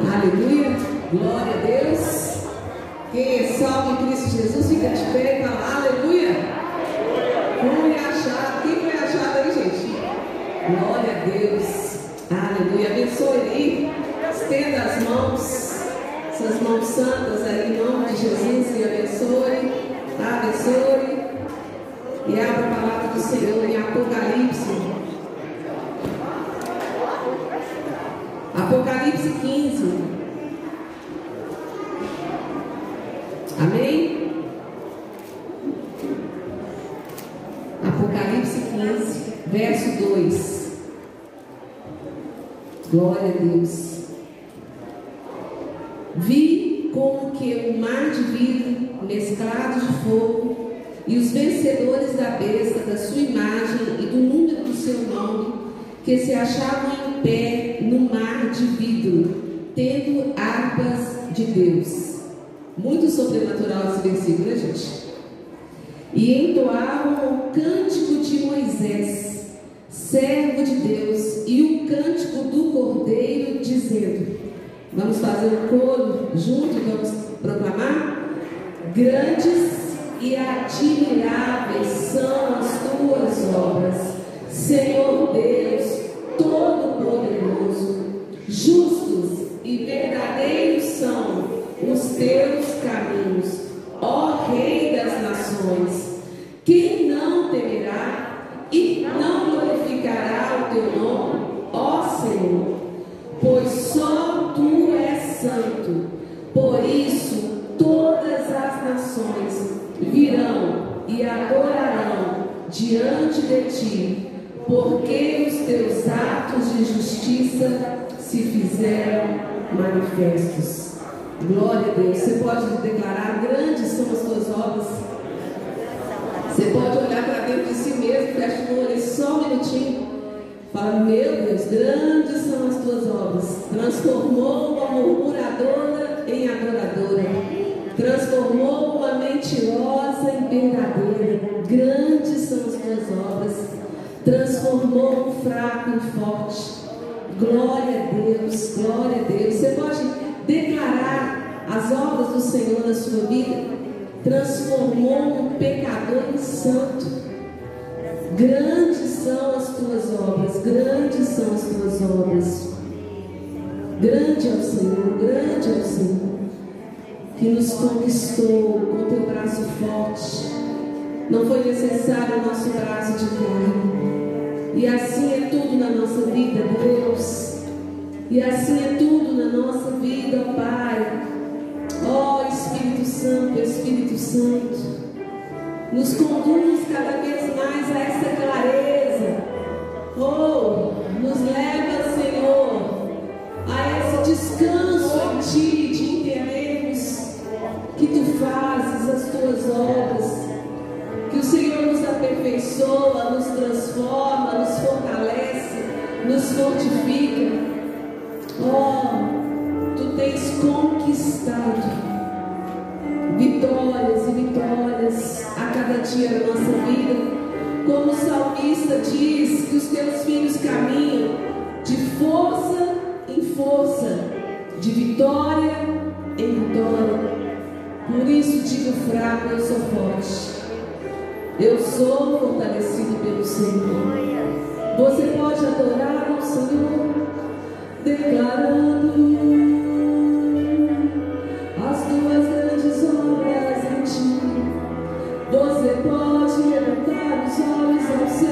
Aleluia. Glória a Deus. Quem é salvo em Cristo Jesus, fica de pé e fala aleluia. É achado? Quem foi achado aí, gente? Glória a Deus. Aleluia. Abençoe aí. Estenda as mãos. Essas mãos santas aí, em nome de Jesus. E abençoe. Abençoe. E abra a palavra do Senhor em Apocalipse. Apocalipse 15. Amém? Apocalipse 15, verso 2. Glória a Deus. Vi como que um mar de vidro mesclado de fogo e os vencedores da besta, da sua imagem e do número do seu nome, que se achavam pé no mar de vidro, tendo harpas de Deus. Muito sobrenatural esse versículo, né, gente? E entoavam o cântico de Moisés, servo de Deus, e o cântico do Cordeiro, dizendo: Vamos fazer um coro junto e vamos proclamar? Grandes e admiráveis são as tuas obras, Senhor Deus Todo-Poderoso. Justos e verdadeiros são os teus caminhos, ó Rei das nações. Quem não temerá e não glorificará o teu nome, ó Senhor? Pois só tu és santo. Por isso todas as nações virão e adorarão diante de ti, porque os teus atos de justiça se fizeram manifestos. Glória a Deus. Você pode declarar: grandes são as tuas obras. Você pode olhar para dentro de si mesmo, fecha o olho só um minutinho. Fala, meu Deus, grandes são as tuas obras. Transformou uma murmuradora em adoradora. Transformou uma mentirosa em verdadeira. Grandes são as tuas obras. Transformou um fraco em forte. Glória a Deus, glória a Deus. Você pode declarar as obras do Senhor na sua vida. Transformou um pecador em santo. Grandes são as tuas obras, grandes são as tuas obras. Grande é o Senhor, grande é o Senhor, que nos conquistou com teu braço forte. Não foi necessário o nosso braço de carne. E assim é tudo na nossa vida, Deus. E assim é tudo na nossa vida, Pai. Ó Espírito Santo, Espírito Santo. Nos conduz cada vez mais a essa clareza. Oh, nos leva, Senhor, a esse descanso em Ti, de entendermos que Tu fazes as Tuas obras, que o Senhor nos aperfeiçoa, nos transforma, nos fortifica. Oh, Tu tens conquistado vitórias e vitórias a cada dia da nossa vida. Como o salmista diz que os teus filhos caminham de força em força, de vitória em vitória. Por isso digo fraco, eu sou forte. Eu sou fortalecido pelo Senhor. Você pode adorar o Senhor declarando as tuas grandes obras em ti. Você pode levantar os olhos aos céus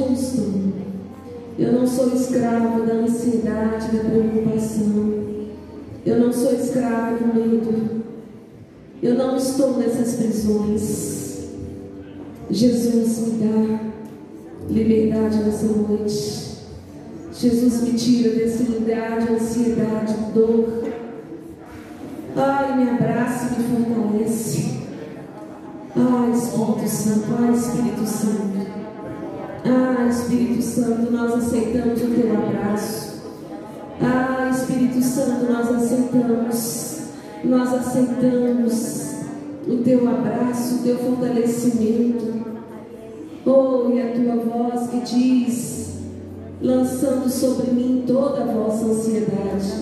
Aonde eu estou? Eu não sou escravo da ansiedade, da preocupação. Eu não sou escravo do medo. Eu não estou nessas prisões. Jesus me dá liberdade nessa noite. Jesus me tira desse lugar de ansiedade, dor. Ai, me abraça e me fortalece. Ai, Espírito Santo, ai, Espírito Santo. Ah, Espírito Santo, nós aceitamos o teu abraço. Ah, Espírito Santo, nós aceitamos. Nós aceitamos o teu abraço, o teu fortalecimento. Oh, e a tua voz que diz, lançando sobre mim toda a vossa ansiedade,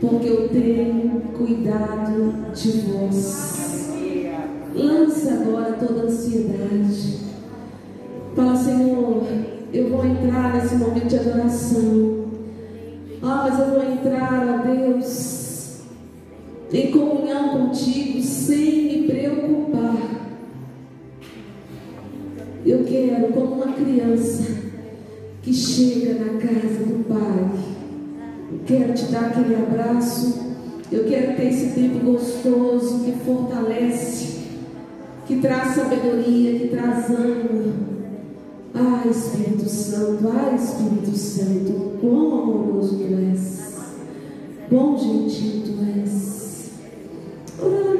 porque eu tenho cuidado de vós. Lança agora toda a ansiedade. Fala, Senhor, eu vou entrar nesse momento de adoração. Ah, mas eu vou entrar, ó Deus, em comunhão contigo, sem me preocupar. Eu quero, como uma criança que chega na casa do Pai, eu quero te dar aquele abraço. Eu quero ter esse tempo gostoso que fortalece, que traz sabedoria, que traz ânimo. Ah, Espírito Santo, ah, Espírito Santo, quão amoroso tu és, quão gentil tu és. Oh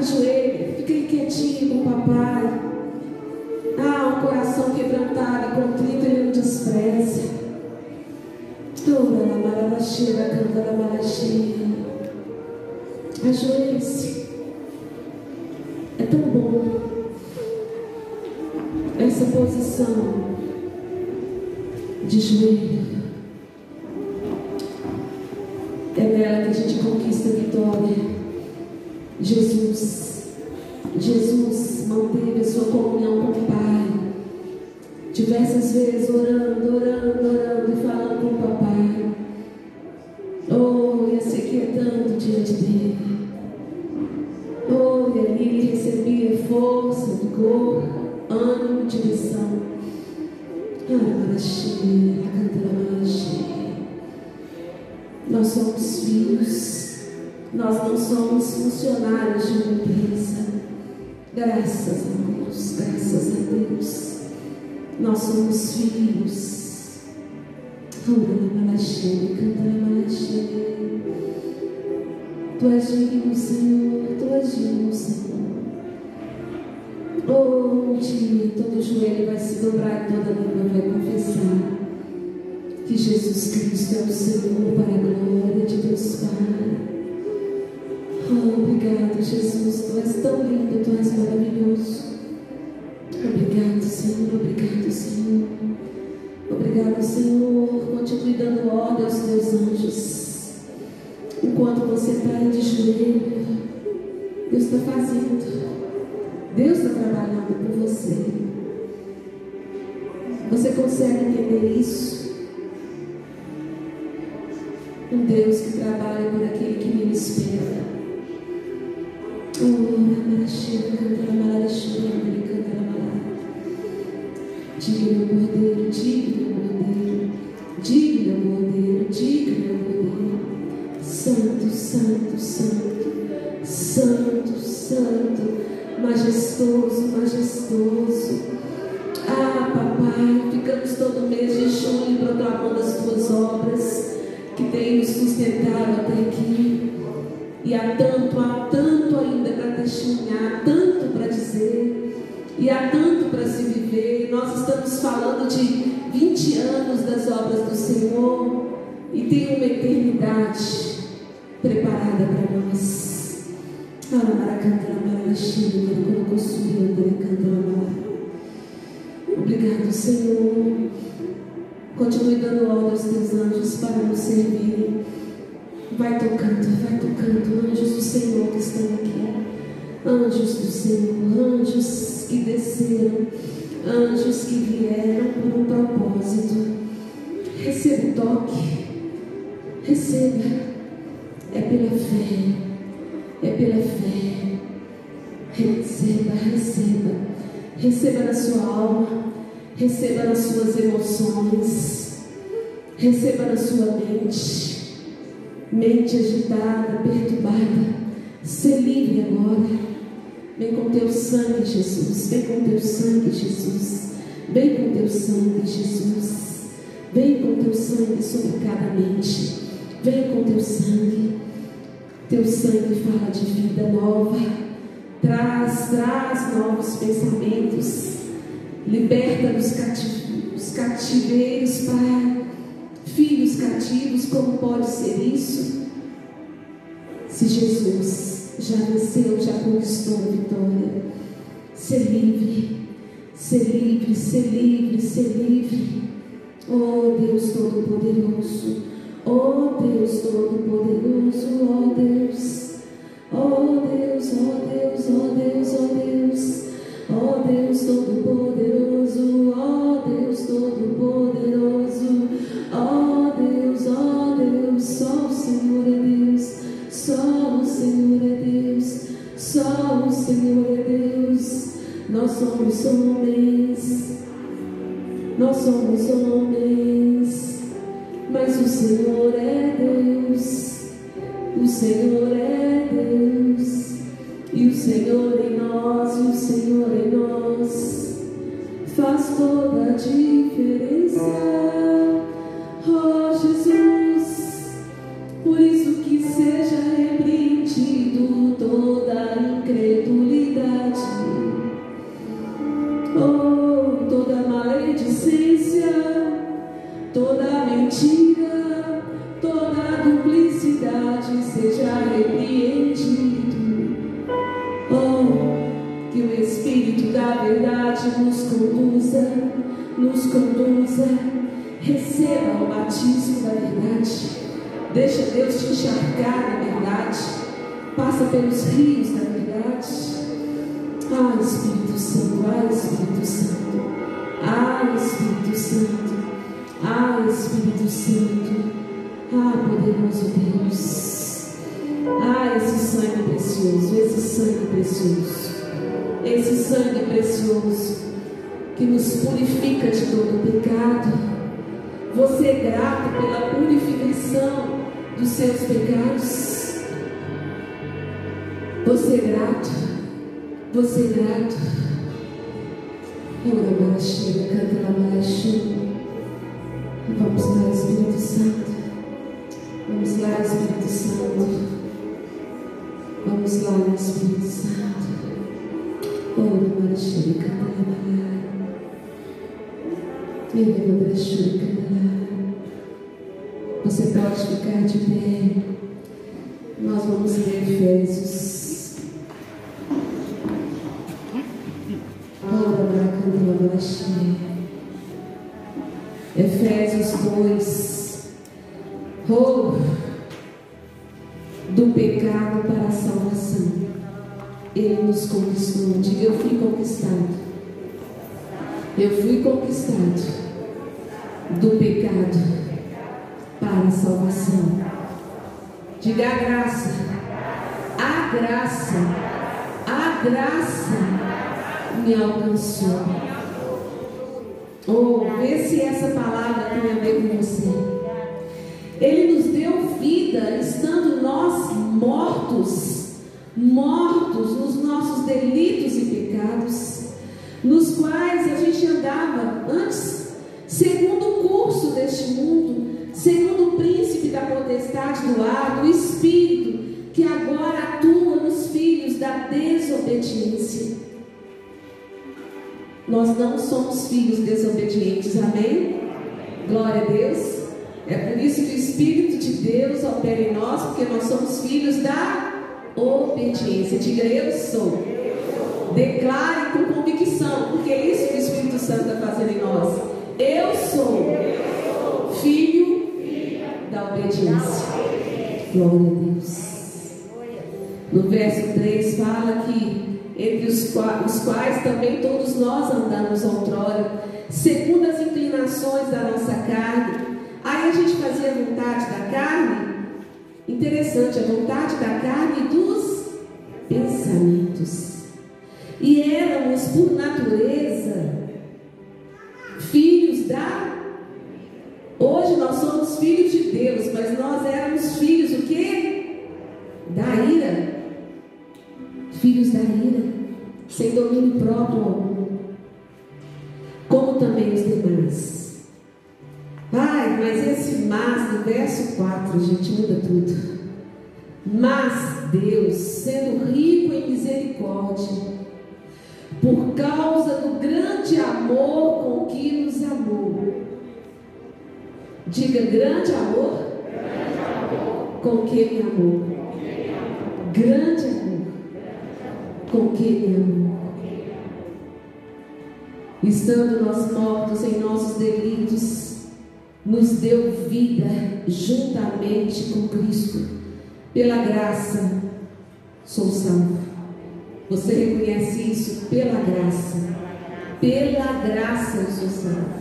Ajoelhe. Fique quietinho com o papai. Ah, um coração quebrantado e contrito ele não despreza. Ora, na maralaxeira, canta na maralaxeira. Ajoelhe-se. É tão bom essa posição de joelho. É nela que a gente conquista a vitória. Jesus, Jesus manteve a sua comunhão com o Pai. Diversas vezes orando, orando, nós não somos funcionários de uma empresa. Graças a Deus, graças a Deus. Nós somos filhos. Tu és digno, Senhor, Tu és digno, Senhor. Oh, um dia todo joelho vai se dobrar e toda língua vai confessar que Jesus Cristo é o Senhor para a glória de Deus Pai. Oh, obrigado, Jesus. Tu és tão lindo, tu és maravilhoso. Obrigado, Senhor. Obrigado, Senhor. Obrigado, Senhor. Continue dando ordem aos teus anjos. Enquanto você está aí de joelho, Deus está fazendo. Deus está trabalhando por você. Você consegue entender isso? Um Deus que trabalha por aquele que me espera. Sustentado até aqui. E há tanto, há tanto ainda para testemunhar, tanto para dizer, e há tanto para se viver. Nós estamos falando de 20 anos das obras do Senhor e tem uma eternidade preparada para nós. Obrigado, Senhor. Continue dando ordem aos teus anjos para nos servir. Vai tocando, vai tocando, anjos do Senhor que estão aqui. Anjos do Senhor, anjos que desceram, anjos que vieram por um propósito. Receba o toque, receba. É pela fé é pela fé. Receba, receba. Receba na sua alma, receba nas suas emoções, receba na sua mente, mente agitada, perturbada. Ser livre agora. Vem com teu sangue, Jesus. Vem com teu sangue, Jesus. Vem com teu sangue, Jesus. Vem com teu sangue sobre cada mente. Vem com teu sangue. Teu sangue fala de vida nova. Traz, traz novos pensamentos. Liberta cativeiros, cativeiros, Pai. Filhos cativos, como pode ser isso? Se Jesus já venceu, já conquistou a vitória. Ser livre, ser livre, ser livre, ser livre. Oh Deus Todo-Poderoso. Oh Deus Todo-Poderoso, oh Deus, oh Deus, oh Deus, oh Deus, oh Deus, oh Deus Todo-Poderoso, oh Deus Todo-Poderoso, oh Deus, oh Deus, só o Senhor é Deus, só o Senhor é Deus, só o Senhor é Deus, nós somos homens, nós somos homens mas o Senhor é Deus, o Senhor é Deus, e o Senhor em nós, e o Senhor em nós, faz toda a diferença. Oh Jesus, por isso que seja repreendido toda incredulidade, oh toda maledicência, toda mentira, toda duplicidade seja repreendida. nos conduza, é. nos conduza. É. Receba o batismo da verdade. Deixa Deus te encharcar na verdade. Passa pelos rios da verdade. Ah, Espírito Santo, ah, Espírito Santo. Ah, Espírito Santo. Ah, Espírito Santo. Ah, poderoso Deus. Ah, esse sangue precioso, esse sangue precioso esse sangue precioso que nos purifica de todo pecado. Você é grato pela purificação dos seus pecados. Você é grato. Você é grato. Ora, Malaxia, canta lá, Malaxia. Vamos lá, Espírito Santo. Vamos lá, Espírito Santo. Vamos lá, Espírito Santo. Oh, the mother conquistado. Eu fui conquistado do pecado para a salvação. Diga a graça. A graça. A graça me alcançou. Oh, vê se essa palavra tem a ver com você. Ele nos deu vida estando nós mortos, mortos nos nossos delitos e pecados, nos quais a gente andava antes, segundo o curso deste mundo, segundo o príncipe da potestade do ar, do espírito, que agora atua nos filhos da desobediência. Nós não somos filhos desobedientes, amém? Glória a Deus. É por isso que o Espírito de Deus opera em nós, porque nós somos filhos da obediência. Diga eu sou. Declare com convicção, porque é isso que o Espírito Santo está fazendo em nós. Eu sou filho da obediência. Glória a Deus. No verso 3 fala que entre os quais, os quais também todos nós andamos outrora, segundo as inclinações da nossa carne. Aí a gente fazia a vontade da carne. Interessante, a vontade da carne e dos pensamentos. E éramos, por natureza, filhos da. Hoje nós somos filhos de Deus, mas nós éramos filhos do quê? Da ira. Filhos da ira, sem domínio próprio algum. Como também os demais. Pai, mas esse mas do verso 4, gente, muda tudo. Mas Deus, sendo rico em misericórdia, por causa do grande amor com que nos amou. Diga grande amor, grande amor. com que me amou. Grande amor com que me amou. Estando nós mortos em nossos delitos, nos deu vida juntamente com Cristo. Pela graça, sou salvo. Você reconhece isso pela graça. Pela graça eu sou salvo.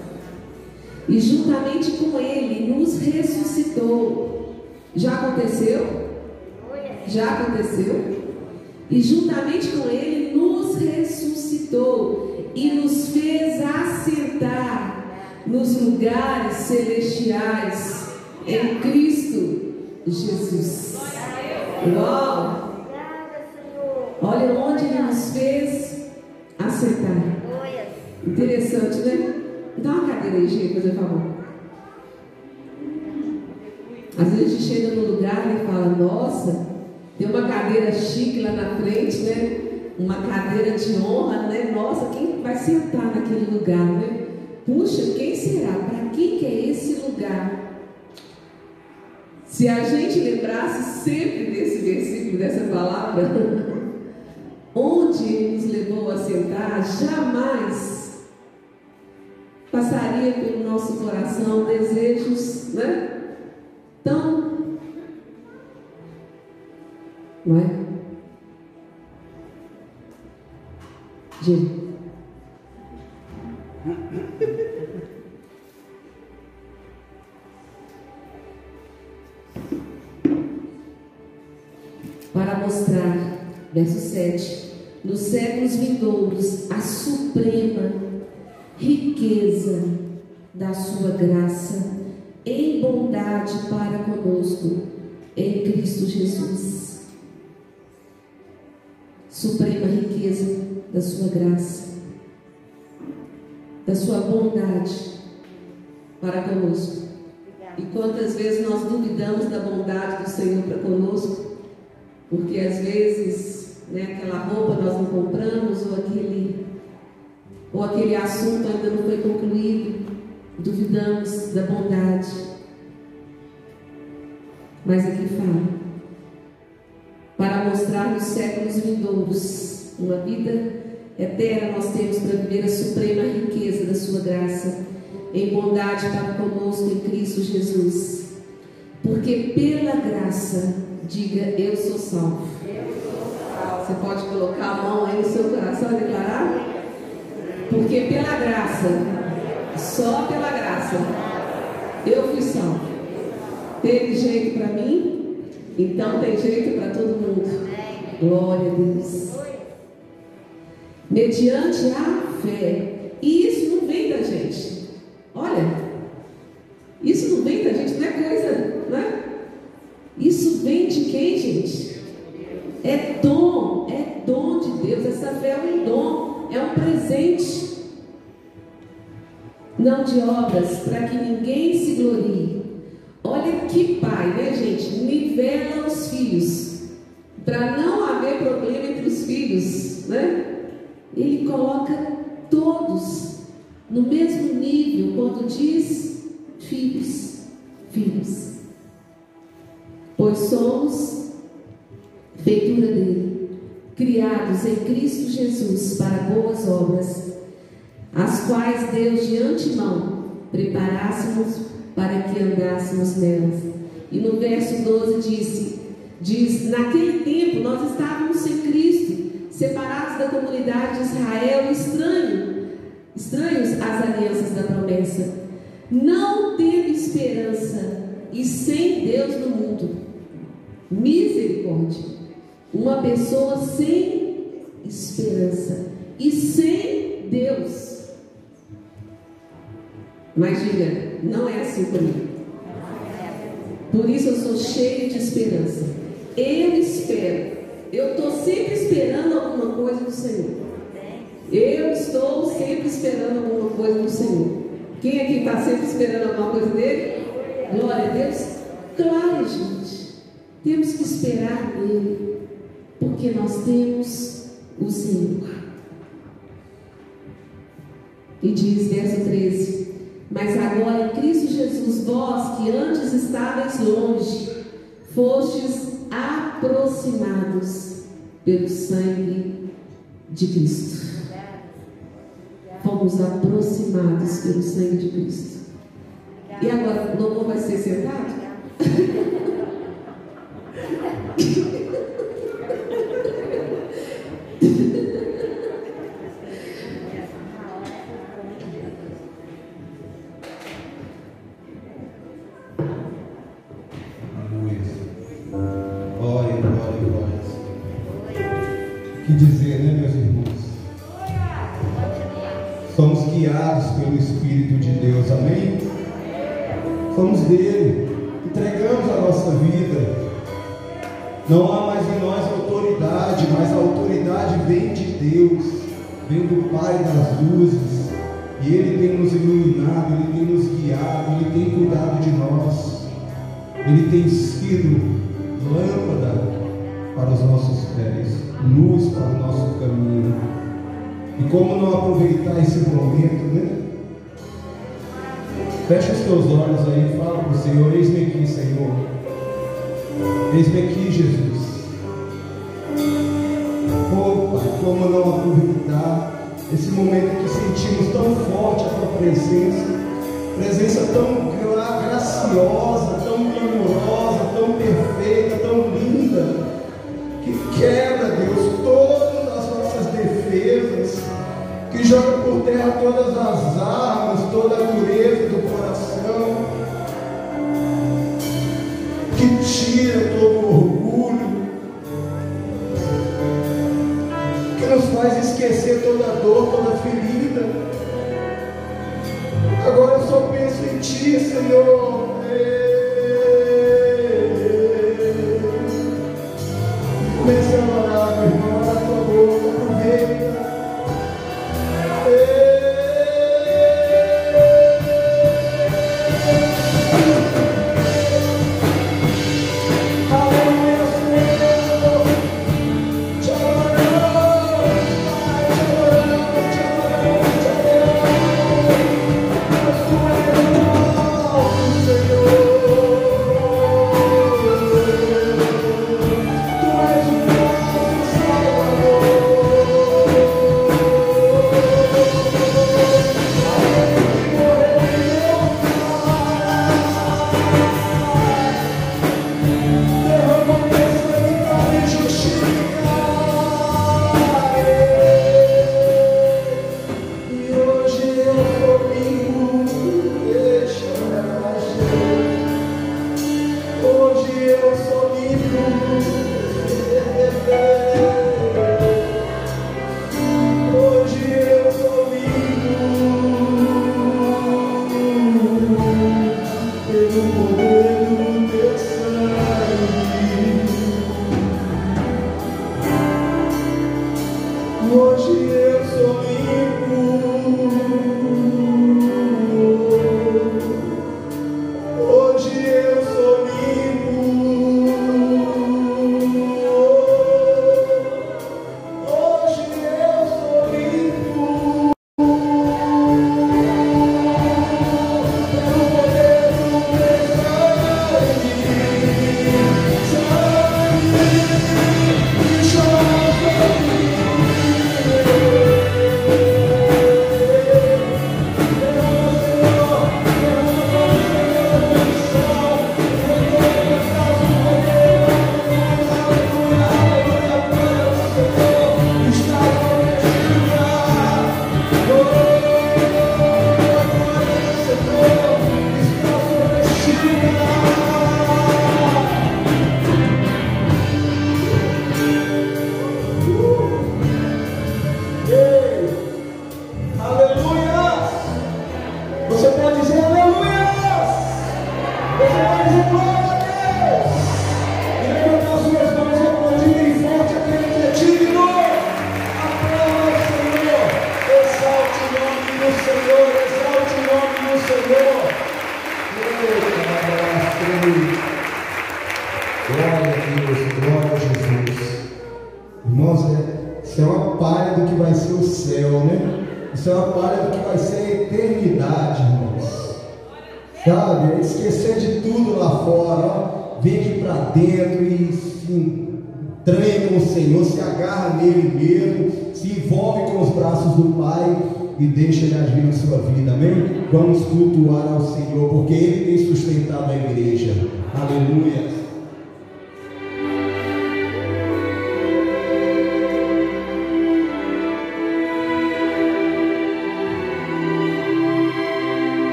E juntamente com Ele nos ressuscitou. Já aconteceu? Já aconteceu? E juntamente com Ele nos ressuscitou e nos fez assentar nos lugares celestiais em Cristo Jesus. Uau! Olha onde ele nos fez aceitar. Interessante, né? Dá uma cadeira aí, gente, fazer favor. Às vezes a gente chega num lugar e fala, nossa, tem uma cadeira chique lá na frente, né? Uma cadeira de honra, né? Nossa, quem vai sentar naquele lugar, né? Puxa, quem será? Para quem que é esse lugar? Se a gente lembrasse sempre desse versículo, dessa palavra, onde ele nos levou a sentar, jamais passaria pelo nosso coração desejos, né? Tão. Não é? Gente. Para mostrar, verso 7, nos séculos vindouros, a suprema riqueza da sua graça em bondade para conosco em Cristo Jesus. Suprema riqueza da sua graça, da sua bondade para conosco. E quantas vezes nós duvidamos da bondade do Senhor para conosco, porque às vezes né, aquela roupa nós não compramos, ou aquele, ou aquele assunto ainda não foi concluído, duvidamos da bondade. Mas aqui fala, para mostrar nos séculos vindouros uma vida eterna, nós temos para viver a suprema riqueza da Sua graça, em bondade para conosco em Cristo Jesus. Porque pela graça, diga: Eu sou salvo. Você pode colocar a mão aí no seu coração e declarar? Porque pela graça, só pela graça. Eu fui salvo. Teve jeito para mim? Então tem jeito para todo mundo. Glória a Deus. Mediante a fé. Isso de obras, para que ninguém se glorie. Olha que pai, né, gente? Nivela os filhos, para não haver problema entre os filhos, né? Ele coloca todos no mesmo nível quando diz filhos, filhos. Pois somos feitura dele, criados em Cristo Jesus para boas obras as quais Deus de antemão preparássemos para que andássemos nelas. E no verso 12 disse, diz, naquele tempo nós estávamos sem Cristo, separados da comunidade de Israel, estranho, estranhos às alianças da promessa, não tendo esperança e sem Deus no mundo. Misericórdia. Uma pessoa sem esperança e sem Deus. Mas diga, não é assim comigo. Por isso eu sou cheio de esperança. Eu espero. Eu estou sempre esperando alguma coisa do Senhor. Eu estou sempre esperando alguma coisa do Senhor. Quem aqui está sempre esperando alguma coisa dele? Glória a Deus. Claro, gente. Temos que esperar nele. Porque nós temos o Senhor. E diz verso 13: mas agora em Cristo Jesus, vós que antes estáveis longe, fostes aproximados pelo sangue de Cristo. Fomos aproximados pelo sangue de Cristo. E agora, o louvor vai ser sentado? Não há mais em nós autoridade, mas a autoridade vem de Deus, vem do Pai das luzes. E Ele tem nos iluminado, Ele tem nos guiado, Ele tem cuidado de nós. Ele tem sido lâmpada para os nossos pés, luz para o nosso caminho. E como não aproveitar esse momento, né? Fecha os teus olhos aí e fala para o Senhor: Eis-me aqui, Senhor. Eis-me aqui, Jesus. Pai, como não aproveitar esse momento que sentimos tão forte a tua presença, presença tão gra graciosa, tão amorosa, tão perfeita, tão linda, que quebra, Deus, todas as nossas defesas, que joga por terra todas as armas, toda a dureza do coração,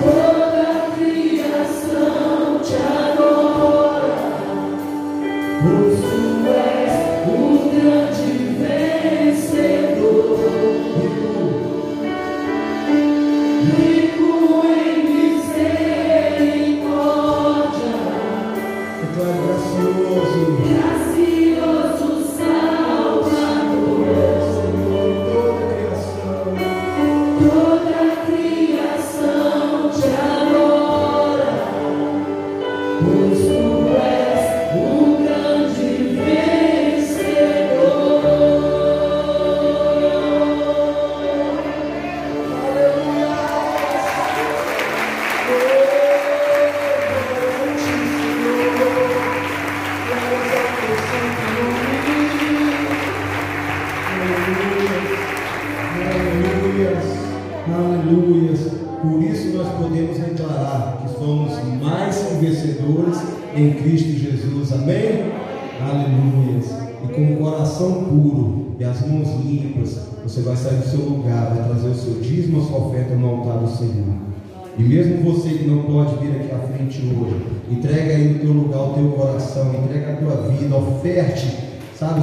Lord.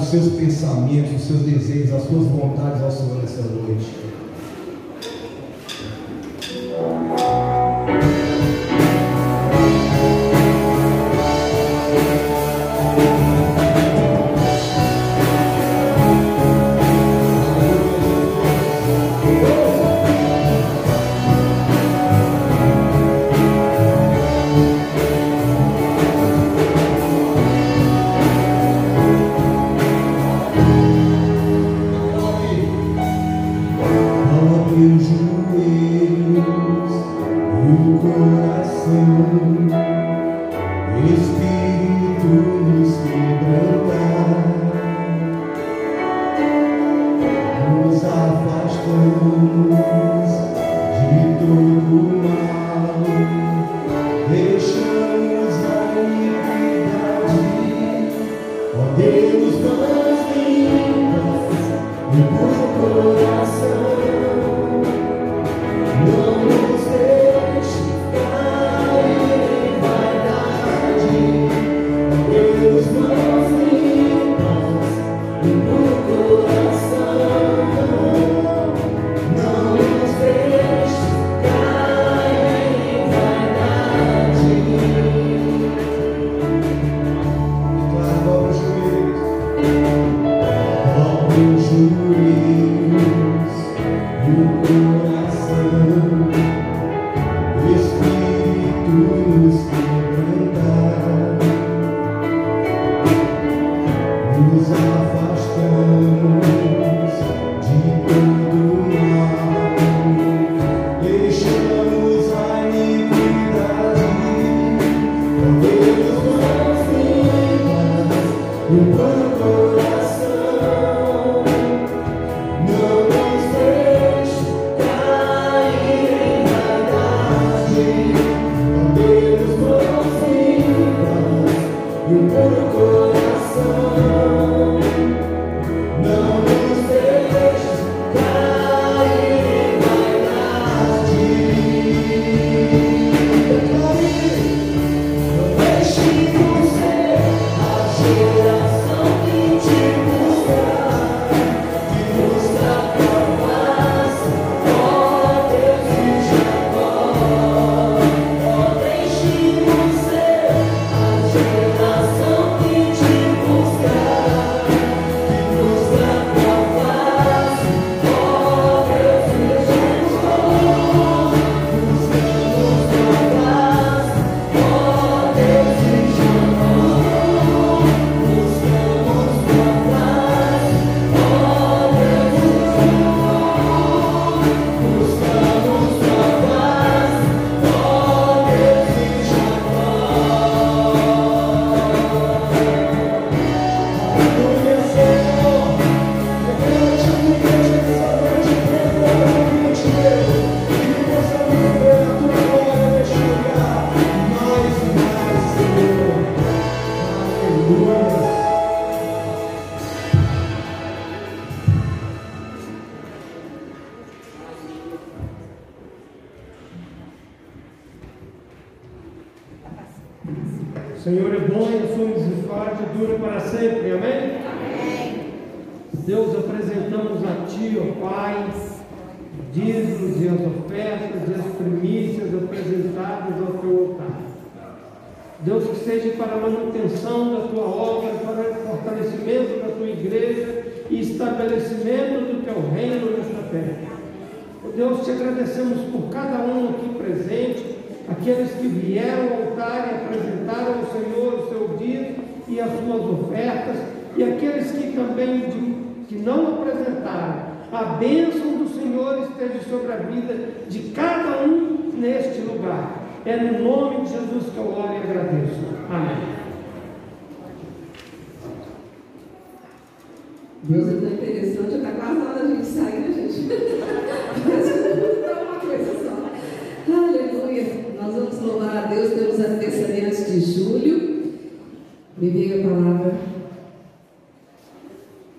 Seus pensamentos, os seus desejos, as suas vontades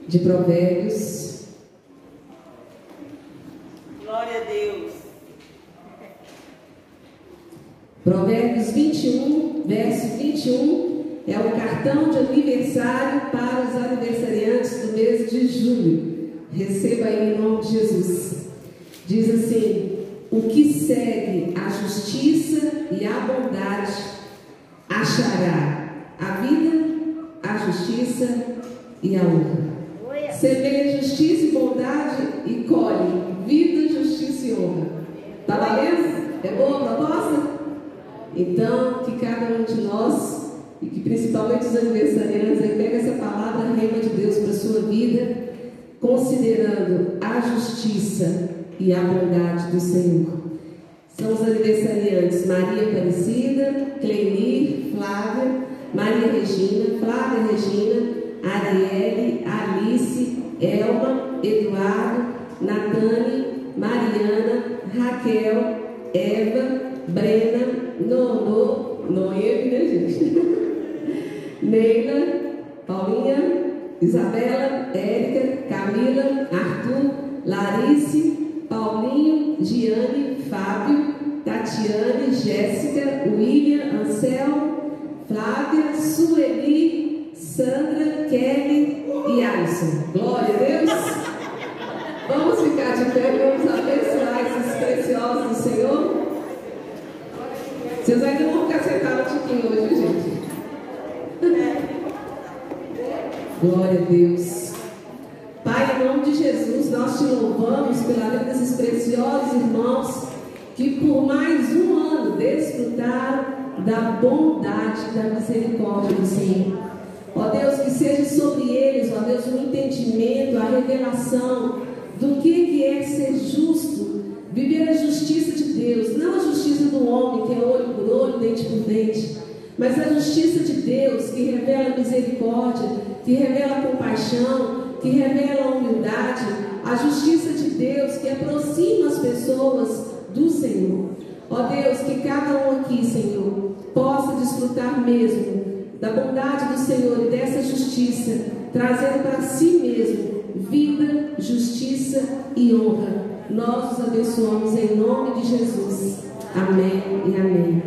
de Provérbios. Glória a Deus. Provérbios 21, verso 21, é o cartão de aniversário para os aniversariantes do mês de julho. Receba aí em nome de Jesus. Diz assim: O que segue a justiça e a bondade achará a vida, a justiça e a honra. Semeia justiça e bondade e colhe vida, justiça e honra. Tá valendo? É boa a proposta? Então, que cada um de nós, e que principalmente os aniversariantes, aí pega essa palavra rema de Deus para a sua vida, considerando a justiça e a bondade do Senhor. São os aniversariantes Maria Aparecida, Clenir, Flávia, Maria Regina, Flávia Regina, Arielle, Alice, Elma, Eduardo, Natane, Mariana, Raquel, Eva, Brena, Nonô, Noemi, né gente? Neila, Paulinha, Isabela, Érica, Camila, Arthur, Larice, Paulinho, Giane, Fábio, Tatiane, Jéssica, William, Anselmo, Flávia, Sueli, Sandra, Kelly e Alisson. Glória a Deus! Vamos ficar de pé e vamos abençoar esses preciosos do Senhor. Vocês ainda vão ficar sentados um tiquinho hoje, gente. Glória a Deus. Em nome de Jesus, nós te louvamos pela vida desses preciosos irmãos que por mais um ano desfrutaram da bondade da misericórdia do Senhor. Ó Deus, que seja sobre eles, ó Deus, o um entendimento, a revelação do que é ser justo, viver a justiça de Deus, não a justiça do homem, que é olho por olho, dente por dente, mas a justiça de Deus que revela misericórdia, que revela compaixão, que revela a humildade, a justiça de Deus que aproxima as pessoas do Senhor. Ó Deus, que cada um aqui, Senhor, possa desfrutar mesmo da bondade do Senhor e dessa justiça, trazendo para si mesmo vida, justiça e honra. Nós os abençoamos em nome de Jesus. Amém e amém.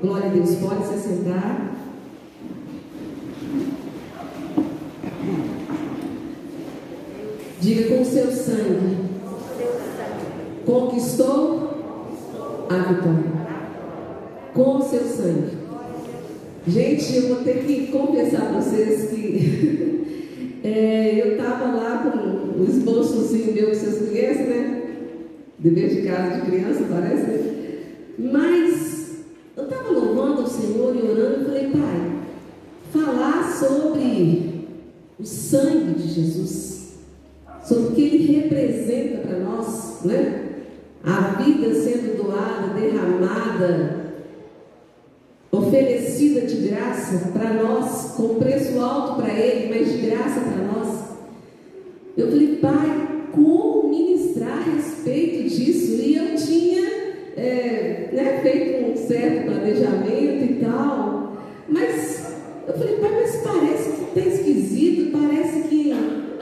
Glória a Deus. Pode se sentar. Diga com seu sangue. Conquistou a vitória. Com seu sangue. Gente, eu vou ter que confessar a vocês que é, eu estava lá com o esboçozinho meu que vocês conhecem, né? Dever de casa de criança, parece, né? Mas eu estava louvando o Senhor e orando e falei, Pai, falar sobre o sangue de Jesus sobre o que ele representa para nós, né? A vida sendo doada, derramada, oferecida de graça para nós, com preço alto para ele, mas de graça para nós. Eu falei, pai, como ministrar a respeito disso? E eu tinha é, né, feito um certo planejamento e tal, mas eu falei, pai, mas parece que está esquisito, parece que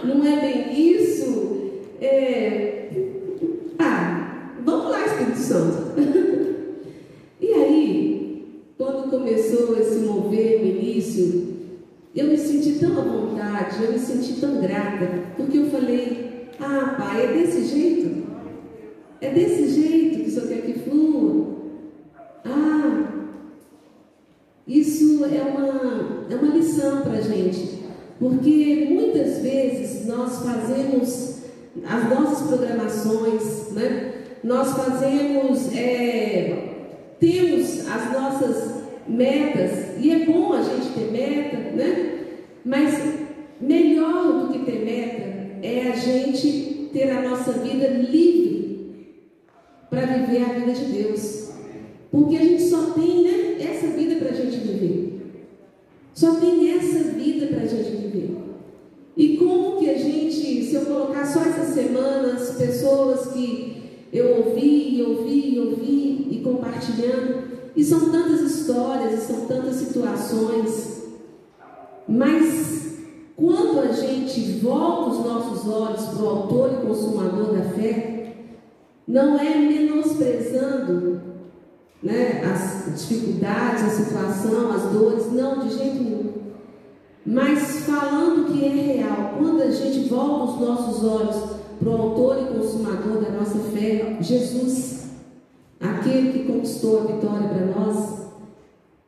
não é bem isso. É... Ah, vamos lá, Espírito Santo. e aí, quando começou esse mover no início, eu me senti tão à vontade, eu me senti tão grata, porque eu falei, ah, pai, é desse jeito? É desse jeito que o Senhor quer que flua? Ah, isso é uma, é uma lição para a gente. Porque muitas vezes nós fazemos as nossas programações, né? nós fazemos, é, temos as nossas metas, e é bom a gente ter meta, né? mas melhor do que ter meta é a gente ter a nossa vida livre para viver a vida de Deus. Porque a gente só tem né, essa vida para a gente viver. Só tem essa vida para a gente viver. E como que a gente, se eu colocar só essas semanas, pessoas que eu ouvi, ouvi, ouvi e compartilhando, e são tantas histórias, e são tantas situações, mas quando a gente volta os nossos olhos para o autor e consumador da fé, não é menosprezando né, as dificuldades, a situação, as dores, não, de jeito nenhum. Mas falando que é real, quando a gente volta os nossos olhos para o autor e consumador da nossa fé, Jesus, aquele que conquistou a vitória para nós.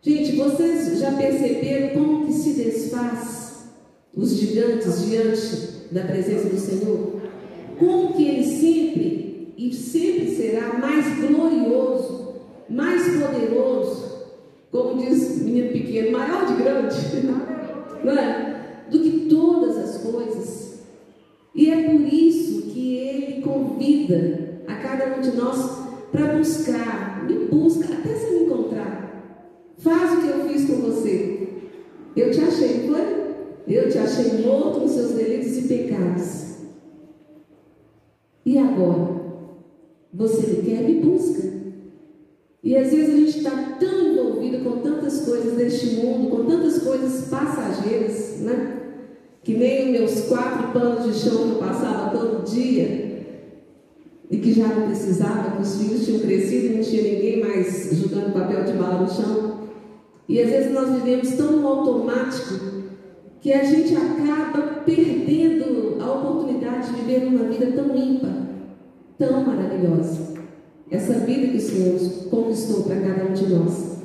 Gente, vocês já perceberam como que se desfaz os gigantes diante da presença do Senhor? Como que ele sempre e sempre será mais glorioso, mais poderoso, como diz menino pequeno, maior de grande, não é? Do que todas as coisas. E é por isso que ele convida a cada um de nós para buscar, me busca até se me encontrar. Faz o que eu fiz com você. Eu te achei, foi? Eu te achei morto nos seus delitos e pecados. E agora? Você me quer, me busca. E às vezes a gente está tão envolvido com tantas coisas deste mundo, com tantas coisas passageiras, né? Que nem os meus quatro panos de chão que eu passava todo dia, e que já não precisava, que os filhos tinham crescido e não tinha ninguém mais jogando papel de bala no chão. E às vezes nós vivemos tão automático que a gente acaba perdendo a oportunidade de viver uma vida tão ímpar, tão maravilhosa. Essa vida que o Senhor conquistou para cada um de nós.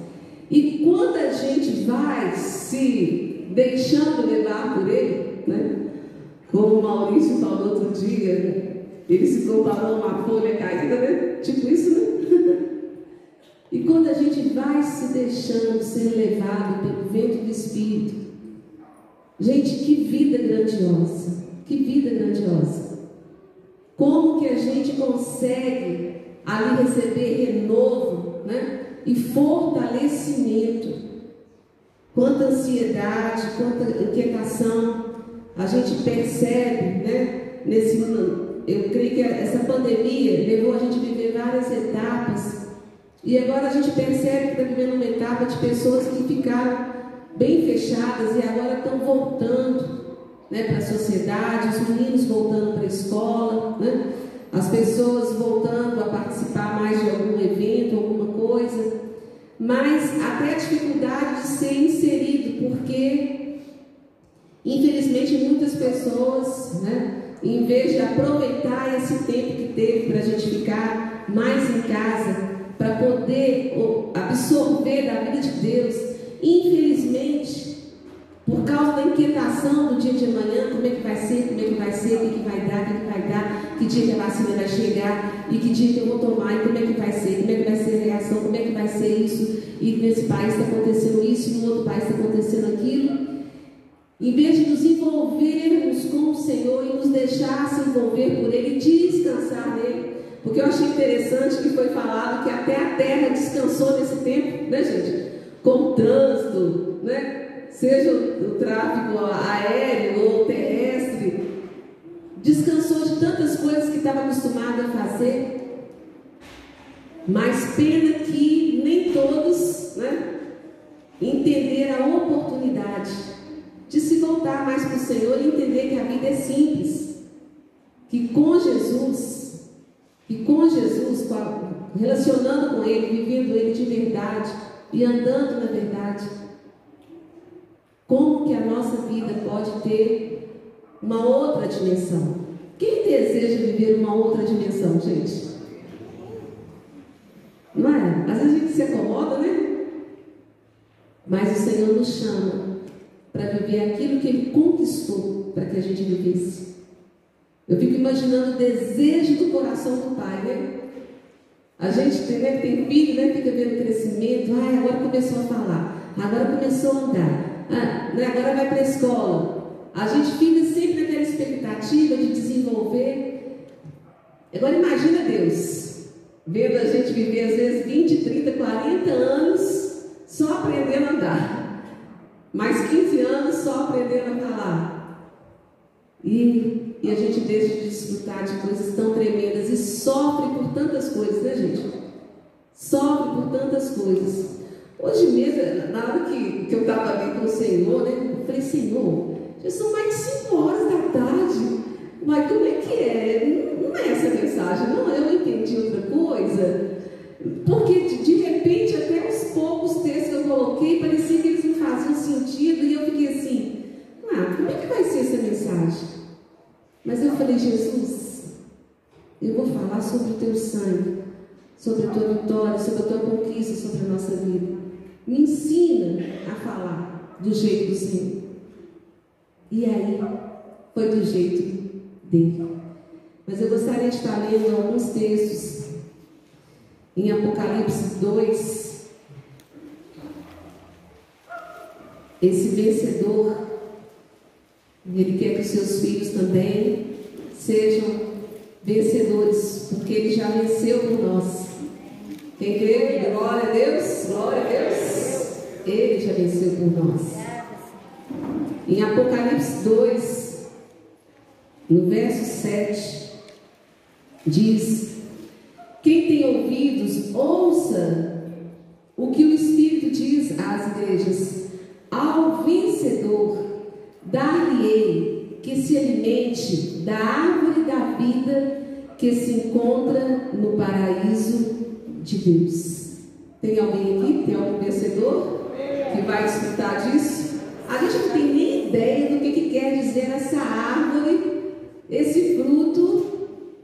E quando a gente vai se deixando levar por Ele, né? como o Maurício falou outro dia, ele se comparou uma folha caída, né? Tipo isso, né? e quando a gente vai se deixando ser levado pelo vento do Espírito, gente, que vida grandiosa! Que vida grandiosa! Como que a gente consegue ali receber renovo, né? E fortalecimento. Quanta ansiedade, quanta inquietação a gente percebe, né? Nesse eu creio que essa pandemia levou a gente a viver várias etapas. E agora a gente percebe que está vivendo uma etapa de pessoas que ficaram bem fechadas e agora estão voltando né, para a sociedade, os meninos voltando para a escola, né, as pessoas voltando a participar mais de algum evento, alguma coisa. Mas até a dificuldade de ser inserido, porque infelizmente muitas pessoas, né, em vez de aproveitar esse tempo que teve para a gente ficar mais em casa, para poder absorver da vida de Deus, infelizmente, por causa da inquietação do dia de amanhã, como é que vai ser, como é que vai ser, o que, que vai dar, o que, que vai dar, que dia que a vacina vai chegar, e que dia que eu vou tomar, e como é que vai ser, como é que vai ser a reação, como é que vai ser isso, e nesse país está acontecendo isso, e no outro país está acontecendo aquilo. Em vez de nos envolvermos com o Senhor e nos deixar se envolver por Ele, descansar nele. Porque eu achei interessante que foi falado que até a terra descansou nesse tempo, né, gente? Com o trânsito, né? Seja o, tráfego aéreo ou terrestre. Descansou de tantas coisas que estava acostumado a fazer. Mas pena que nem todos né, entenderam a oportunidade de se voltar mais para o Senhor e entender que a vida é simples. Que com Jesus, que com Jesus, relacionando com Ele, vivendo Ele de verdade e andando na verdade, nossa vida pode ter uma outra dimensão? Quem deseja viver uma outra dimensão, gente? Não é? Às vezes a gente se acomoda, né? Mas o Senhor nos chama para viver aquilo que Ele conquistou para que a gente vivesse. Eu fico imaginando o desejo do coração do Pai, né? A gente né, tem filho, né? Fica vendo crescimento. Ai, agora começou a falar. Agora começou a andar. Ah, né, agora vai para a escola. A gente fica sempre naquela expectativa de desenvolver. Agora imagina Deus, vendo a gente viver às vezes 20, 30, 40 anos só aprendendo a andar mais 15 anos só aprendendo a falar. E, e a gente deixa de desfrutar de coisas tão tremendas e sofre por tantas coisas, né, gente? Sofre por tantas coisas. Hoje mesmo, na hora que, que eu estava ali com o Senhor, né, eu falei, Senhor, Já são mais de 5 horas da tarde. Mas como é que é? Não é essa mensagem, não. Eu entendi outra coisa. Porque de, de repente, até os poucos textos que eu coloquei, parecia que eles não faziam sentido. E eu fiquei assim: ah, como é que vai ser essa mensagem? Mas eu falei: Jesus, eu vou falar sobre o teu sangue, sobre a tua vitória, sobre a tua conquista, sobre a nossa vida. Me ensina a falar do jeito do Senhor. E aí, foi do jeito dele. Mas eu gostaria de estar lendo alguns textos em Apocalipse 2. Esse vencedor, ele quer que os seus filhos também sejam vencedores, porque ele já venceu por nós. Quem crê? Glória a Deus, glória a Deus. Ele já venceu por nós. Em Apocalipse 2, no verso 7, diz: Quem tem ouvidos, ouça o que o Espírito diz às igrejas. Ao vencedor, dar-lhe-ei que se alimente da árvore da vida que se encontra no paraíso de Deus. Tem alguém aqui? Tem algum vencedor que vai desfrutar disso? A gente não tem nem ideia do que, que quer dizer essa árvore, esse fruto,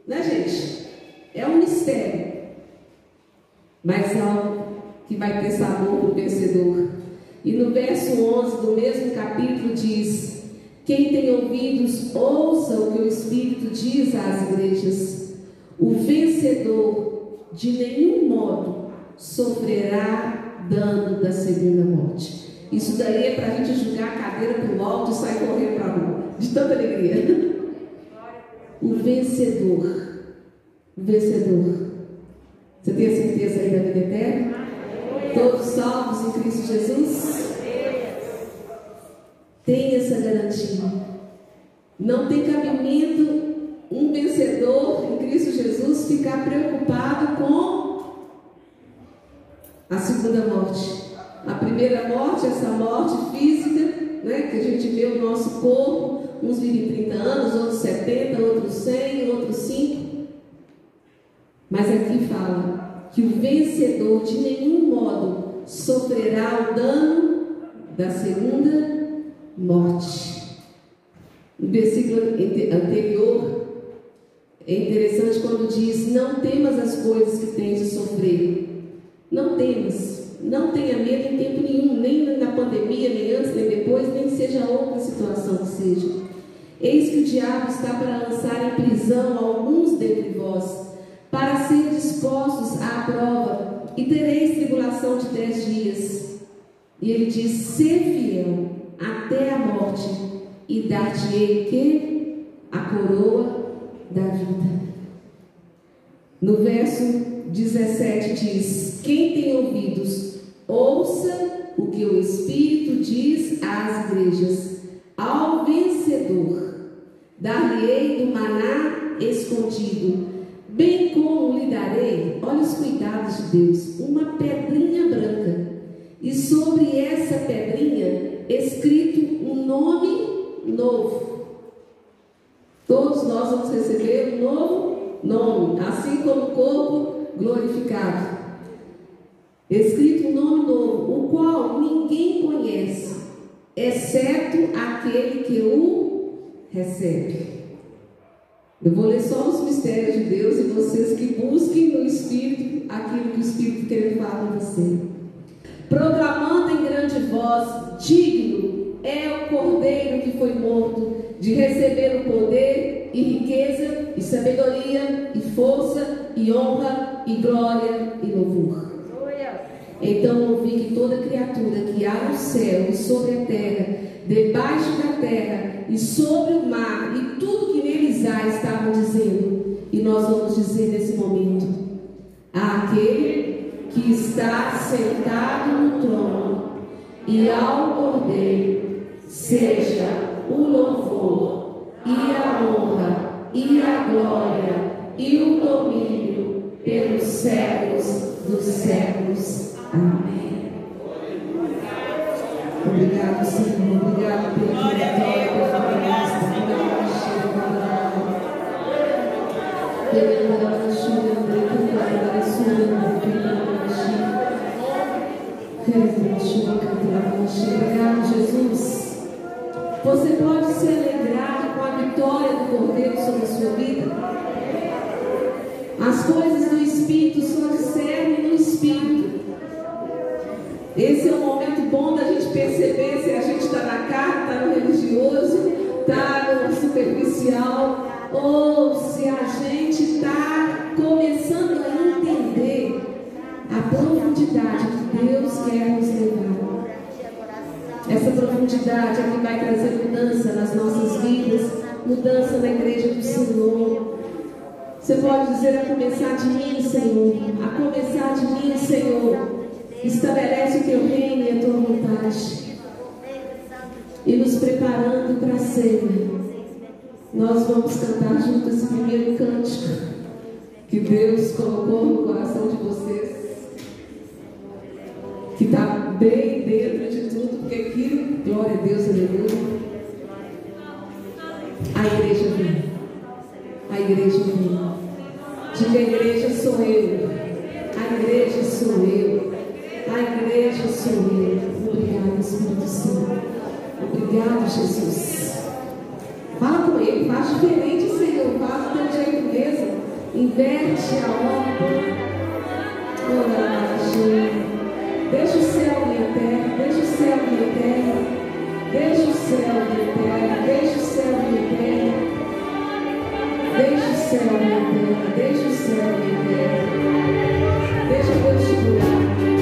né, gente? É um mistério. Mas algo que vai ter sabor para o vencedor. E no verso 11 do mesmo capítulo diz: Quem tem ouvidos, ouça o que o Espírito diz às igrejas. O vencedor de nenhum modo sofrerá dano da segunda morte. Isso daí é para a gente jogar a cadeira para o alto e sair correndo para a rua, de tanta alegria. O vencedor. O vencedor. Você tem a certeza aí da vida eterna? Todos salvos em Cristo Jesus? Tem essa garantia. Não tem cabimento um vencedor em Cristo Jesus ficar preocupado com a segunda morte. A primeira morte, essa morte física, né, que a gente vê o nosso corpo, uns vivem 30 anos, outros 70, outros 100, outros 5. Mas aqui fala que o vencedor de nenhum modo sofrerá o dano da segunda morte. No versículo anterior, é interessante quando diz: Não temas as coisas que tens de sofrer. Não temas, não tenha medo em tempo nenhum, nem na pandemia, nem antes, nem depois, nem seja outra situação que seja. Eis que o diabo está para lançar em prisão alguns dentre vós, para ser dispostos à prova, e tereis tribulação de dez dias. E ele diz: Ser fiel até a morte, e dar-te-ei que? A coroa da vida. No verso 17 diz: Quem tem ouvidos, ouça o que o Espírito diz às igrejas. Ao vencedor, dar-lhe-ei do maná escondido, bem como lhe darei, olha os cuidados de Deus, uma pedrinha branca, e sobre essa pedrinha escrito um nome novo Todos nós vamos receber um novo nome, assim como o corpo glorificado. Escrito um nome novo, o qual ninguém conhece, exceto aquele que o recebe. Eu vou ler só os mistérios de Deus e vocês que busquem no Espírito aquilo que o Espírito quer falar com você. Proclamando em grande voz: digno é o cordeiro que foi morto de receber o poder e riqueza e sabedoria e força e honra e glória e louvor. Então ouvi que toda criatura que há no céu e sobre a terra, debaixo da terra e sobre o mar e tudo que neles há estavam dizendo, e nós vamos dizer nesse momento: aquele que está sentado no trono e ao cordeiro seja o louvor, e a honra, e a glória, e o domínio pelos séculos dos séculos. Amém. Obrigado, Senhor. Obrigado pela vitória, pela graça, pela paixão, pela palavra. Obrigado, Jesus. Você pode se alegrar com a vitória do Cordeiro sobre a sua vida. As coisas do Espírito só discernem no Espírito. Esse é um momento bom da gente perceber se a gente está na carne, está no religioso, está no superficial, ou se a gente está começando a entender a profundidade que Deus quer profundidade é que vai trazer mudança nas nossas vidas, mudança na igreja do Senhor. Você pode dizer a começar de mim, Senhor, a começar de mim, Senhor. Estabelece o teu reino e a tua vontade. E nos preparando para a ceia. Nós vamos cantar juntos esse primeiro cântico que Deus colocou no coração de vocês. Que está bem dentro de tudo, porque aqui, glória a Deus, aleluia. A igreja vem. A igreja vem. Diga a igreja sou eu. A igreja sou eu. A igreja sou eu. Obrigado, Espírito Santo. Obrigado, Jesus. Fala com ele, faz diferente, Senhor. Faz do teu jeito mesmo. Inverte a obra. Deixa o céu e a terra. Deixa o céu e a terra. Deixa o céu e a terra. Deixa o céu e a terra. Deixa o céu e a terra. Deixa o céu e a terra. Deixa Deus te curar.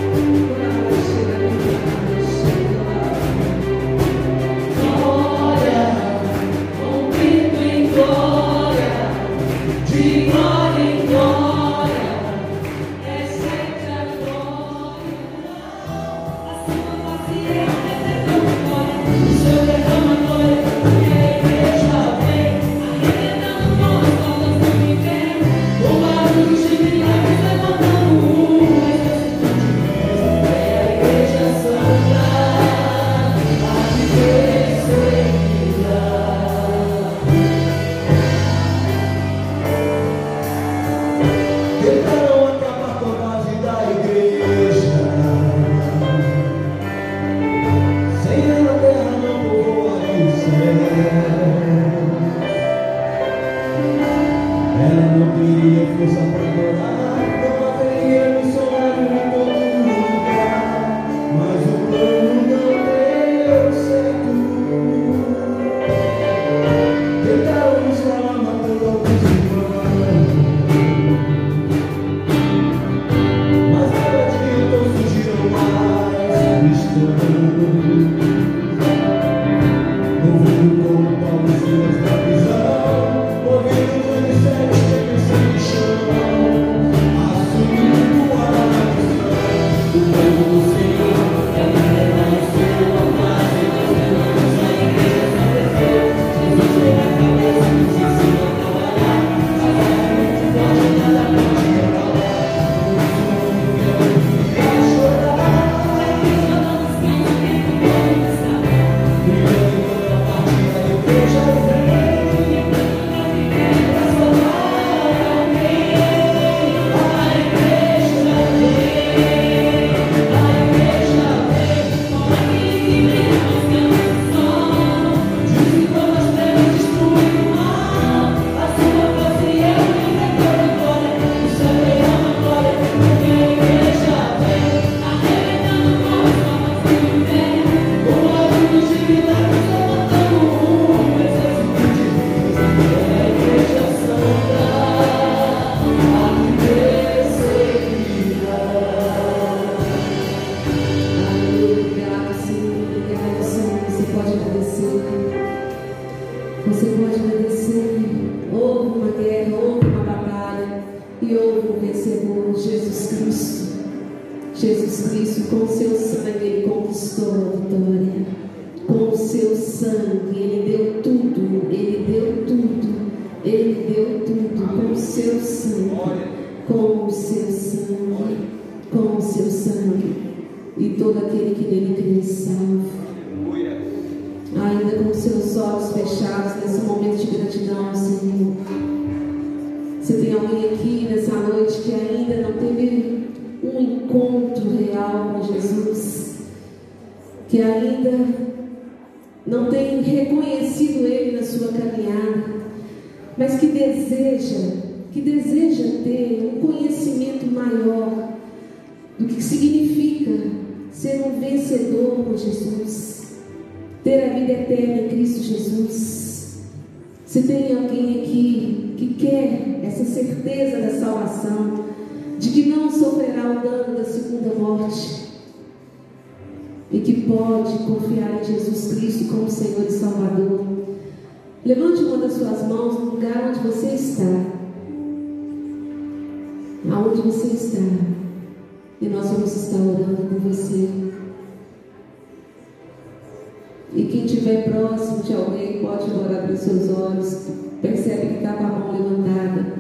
Estiver próximo de alguém pode agora abrir seus olhos. Percebe que está com a mão levantada.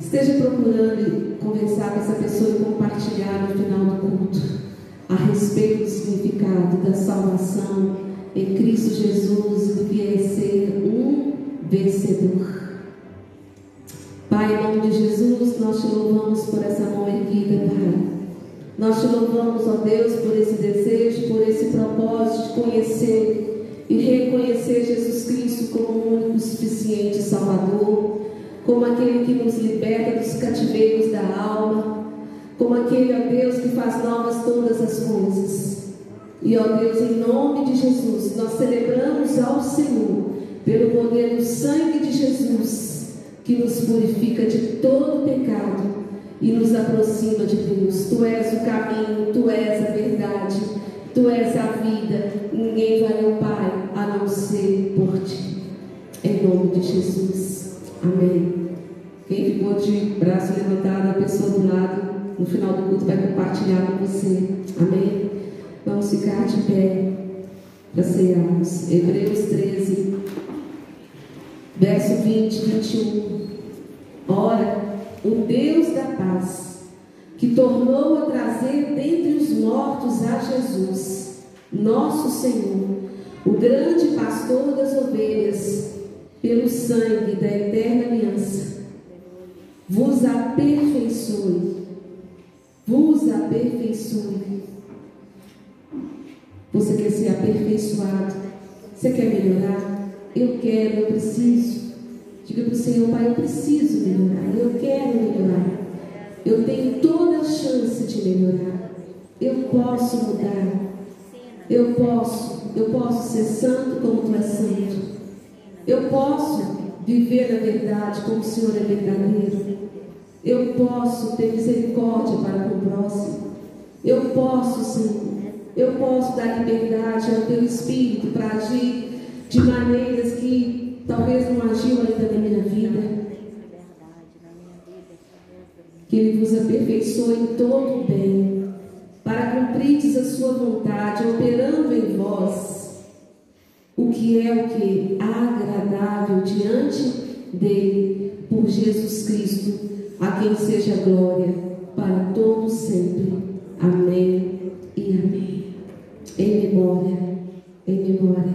Esteja procurando conversar com essa pessoa e compartilhar no final do culto a respeito do significado da salvação em Cristo Jesus, do que é ser um vencedor. Pai, em nome de Jesus, nós te louvamos por essa mão erguida, Pai. Nós te louvamos, ó Deus, por esse desejo, por esse propósito de conhecer e reconhecer Jesus Cristo como o único suficiente Salvador, como aquele que nos liberta dos cativeiros da alma, como aquele, ó Deus, que faz novas todas as coisas. E, ó Deus, em nome de Jesus, nós celebramos ao Senhor, pelo poder do sangue de Jesus, que nos purifica de todo pecado e nos aproxima de Deus. Tu és o caminho, tu és a verdade, tu és a vida. Ninguém vai ao Pai a não ser por ti. Em nome de Jesus. Amém. Quem ficou de braço levantado, a pessoa do lado no final do culto vai compartilhar com você. Amém? Vamos ficar de pé para cearmos. Hebreus 13, verso 20, 21. Ora, o Deus da paz, que tornou a trazer dentre os mortos a Jesus, nosso Senhor, o grande pastor das ovelhas, pelo sangue da eterna aliança, vos aperfeiçoe vos aperfeiçoe. Você quer ser aperfeiçoado? Você quer melhorar? Eu quero, eu preciso. Diga para o Senhor, Pai, eu preciso melhorar, eu quero melhorar. Eu tenho toda a chance de melhorar. Eu posso mudar. Eu posso, eu posso ser santo como tu és santo. Eu posso viver a verdade como o Senhor é verdadeiro. Eu posso ter misericórdia para o próximo. Eu posso, Senhor. Eu posso dar liberdade ao teu espírito para agir de maneiras que talvez não agiu ainda na minha vida. Que Ele vos aperfeiçoe em todo o bem, para cumprirdes a sua vontade, operando em vós o que é o que agradável diante dele por Jesus Cristo a quem seja glória para todos sempre. Amém e amém. Em memória, em memória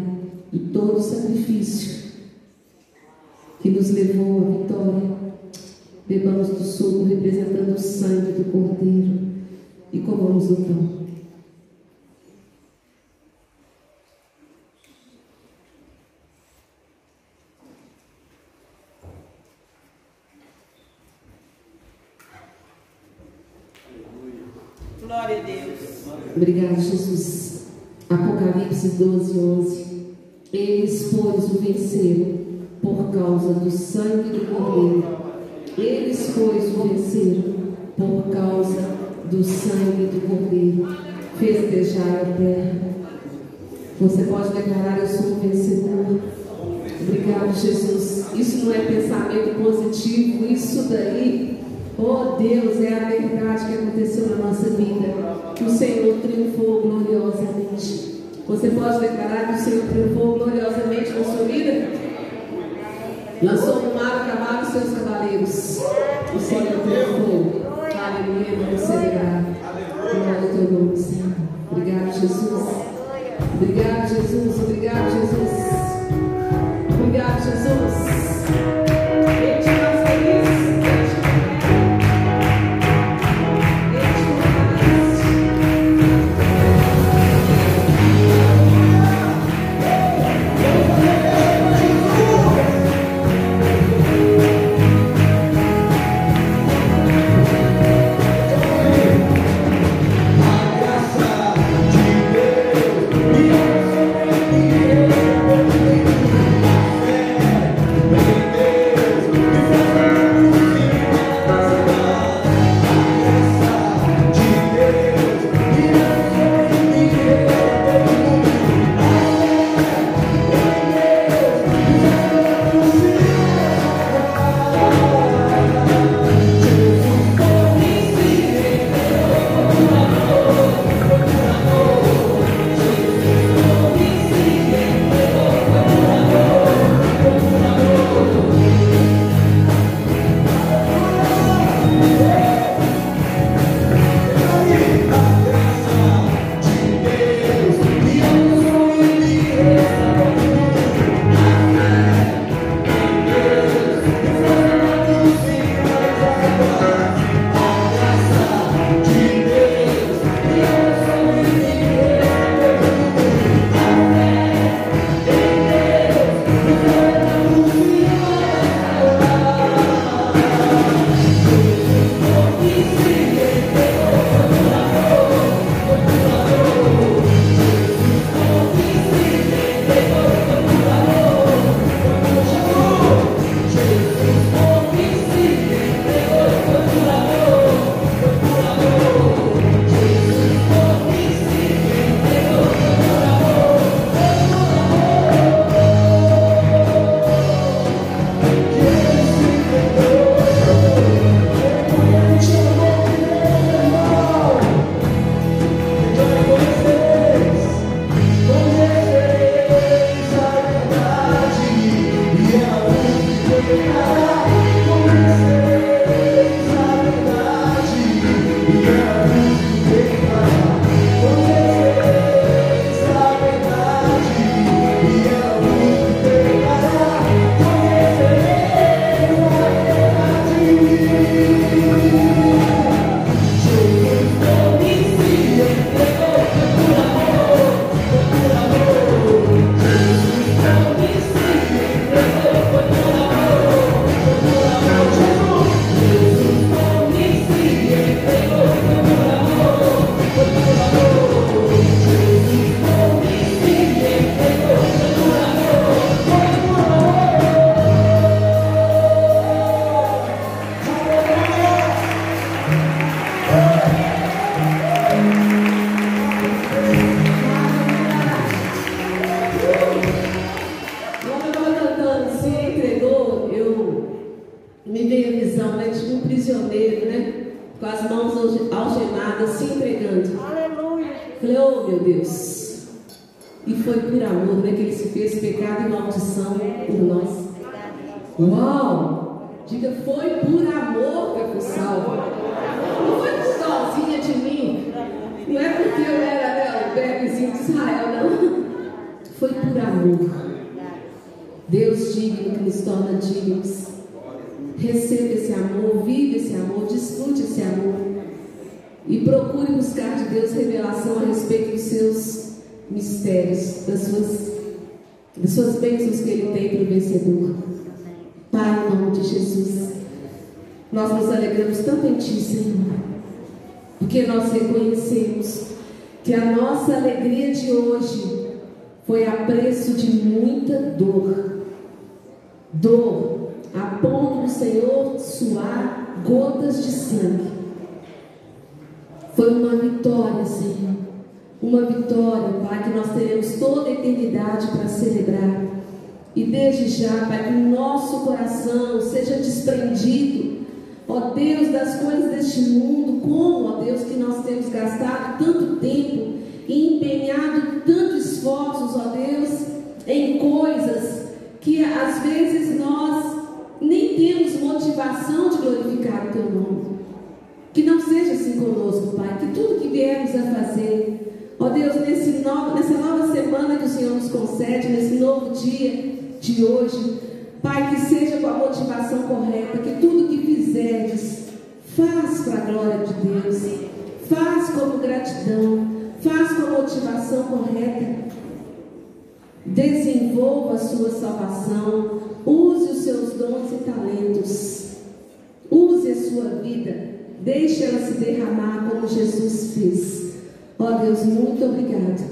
de todo o sacrifício que nos levou à vitória, bebamos do suco representando o sangue do Cordeiro e comamos o pão. Obrigado, Jesus. Apocalipse 12, 11. Eles, pois, o venceram por causa do sangue do Cordeiro. Eles, pois, o venceram por causa do sangue do Cordeiro. Festejar a terra. Você pode declarar: Eu sou um vencedor. Obrigado, Jesus. Isso não é pensamento positivo, isso daí Oh Deus, é a verdade que aconteceu na nossa vida. Que o Senhor triunfou gloriosamente. Você pode declarar que o Senhor triunfou gloriosamente na sua vida? Lançou no mar o cavalo e seus cavaleiros. O Senhor triunfou. Aleluia, vamos celebrar. Glória ao teu nome, Senhor. Obrigado, Jesus. Obrigado, Nesse novo, nessa nova semana que o Senhor nos concede, nesse novo dia de hoje. Pai, que seja com a motivação correta, que tudo que fizeres, faz para a glória de Deus, faz como gratidão, faz com a motivação correta. Desenvolva a sua salvação, use os seus dons e talentos, use a sua vida, deixe ela se derramar como Jesus fez. Ó oh, Deus, muito obrigado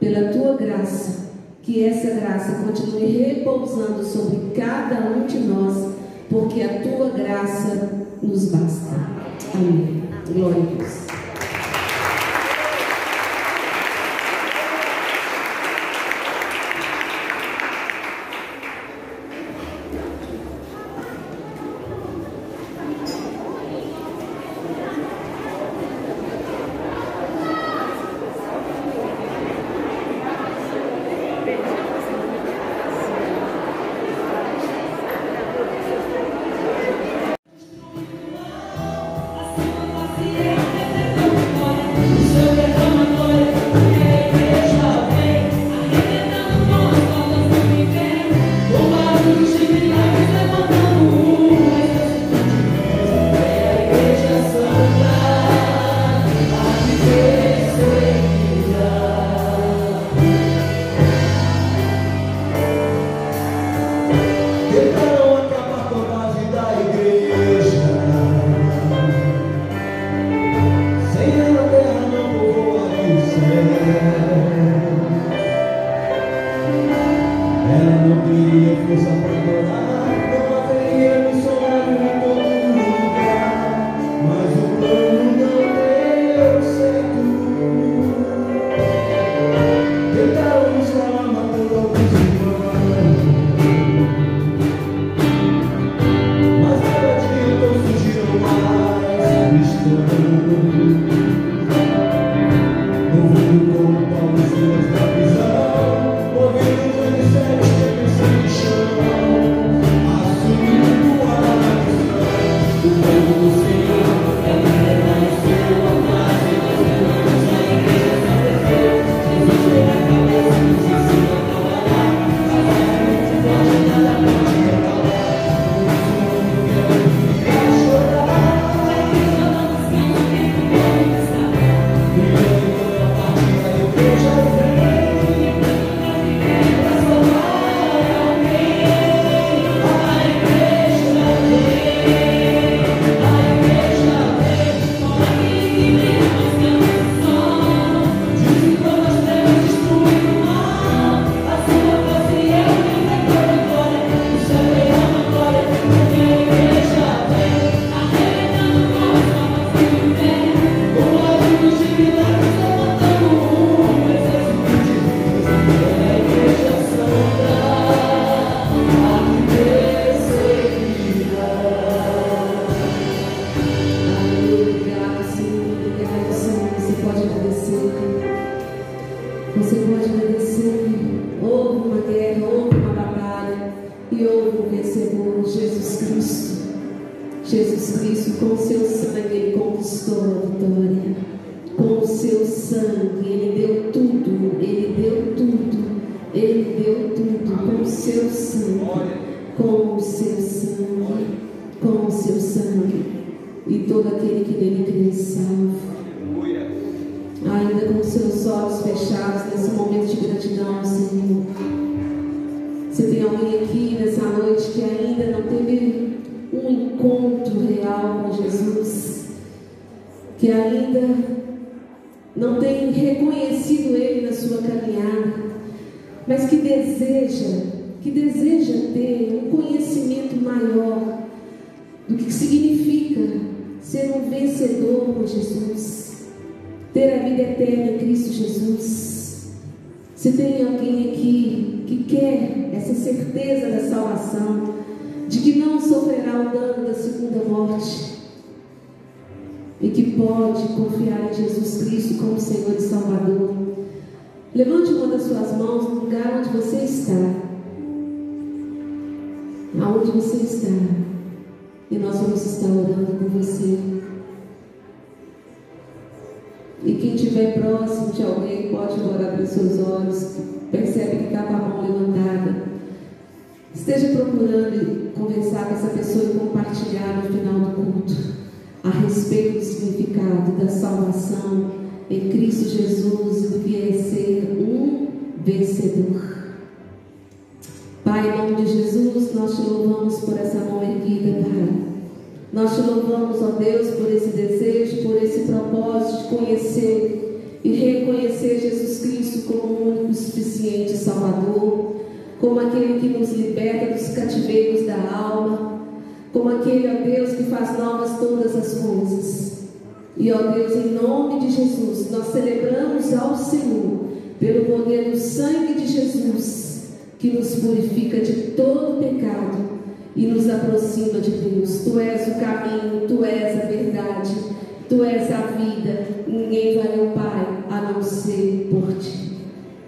pela tua graça. Que essa graça continue repousando sobre cada um de nós, porque a tua graça nos basta. Amém. Glória a Deus.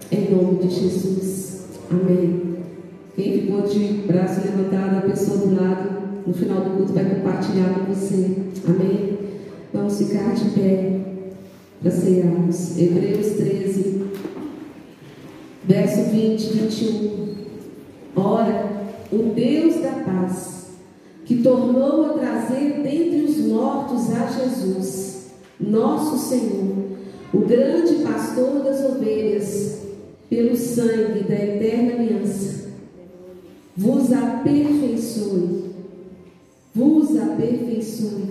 Em nome de Jesus. Amém. Quem ficou de braço levantado, a pessoa do lado, no final do culto vai compartilhar com você. Amém. Vamos ficar de pé para cearmos. Hebreus 13, verso 20, 21. Ora, o Deus da paz, que tornou a trazer dentre os mortos a Jesus, nosso Senhor, o grande pastor das ovelhas, pelo sangue da eterna aliança, vos aperfeiçoe, vos aperfeiçoe.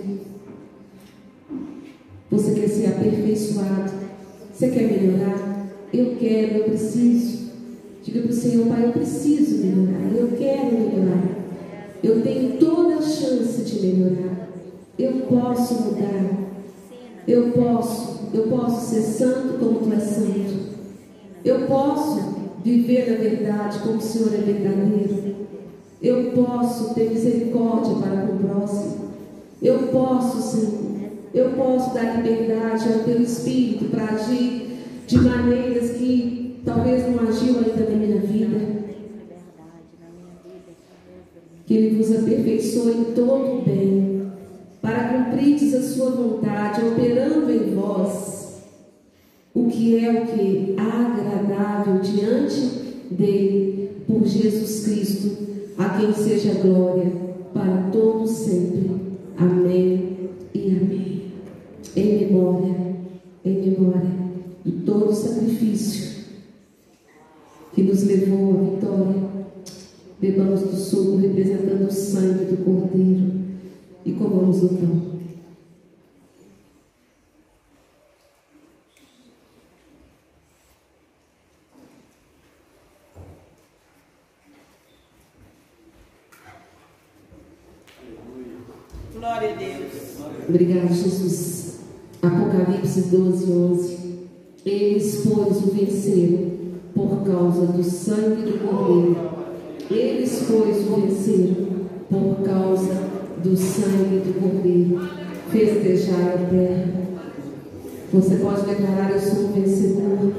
Você quer ser aperfeiçoado? Você quer melhorar? Eu quero, eu preciso. Diga para o Senhor, Pai, eu preciso melhorar, eu quero melhorar. Eu tenho toda a chance de melhorar. Eu posso mudar. Eu posso, eu posso ser santo como tu és santo. Eu posso viver na verdade como o Senhor é verdadeiro. Eu posso ter misericórdia para o próximo. Eu posso, Senhor. Eu posso dar liberdade ao teu espírito para agir de maneiras que talvez não agiu ainda na minha vida. Que Ele vos aperfeiçoe em todo o bem, para cumprirdes a sua vontade, operando em vós o que é o que agradável diante dele, por Jesus Cristo, a quem seja glória para todos sempre. Amém e amém. Em memória, em memória de todo o sacrifício que nos levou à vitória. Bebamos do suco representando o sangue do Cordeiro e comamos o pão. Glória a Deus. Obrigado, Jesus. Apocalipse 12, 11. Eles, pois, o venceram por causa do sangue do Cordeiro. Eles, pois, o venceram por causa do sangue do Cordeiro. Festejar a terra. Você pode declarar: Eu sou um vencedor.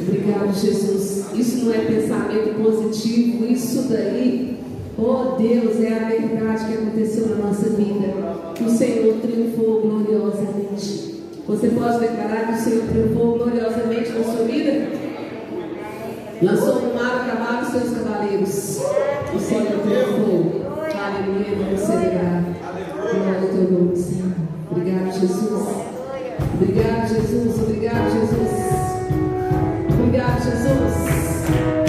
Obrigado, Jesus. Isso não é pensamento positivo, isso daí, oh Deus, é a verdade que aconteceu na nossa vida. O Senhor triunfou gloriosamente. Você pode declarar que o Senhor triunfou gloriosamente na sua vida? Lançou no mar o cavalo seus cavaleiros. O Senhor triunfou. Aleluia, vamos celebrar. Glória teu nome, Senhor. Obrigado, Jesus. Obrigado, Jesus. Obrigado, Jesus. Obrigado, Jesus.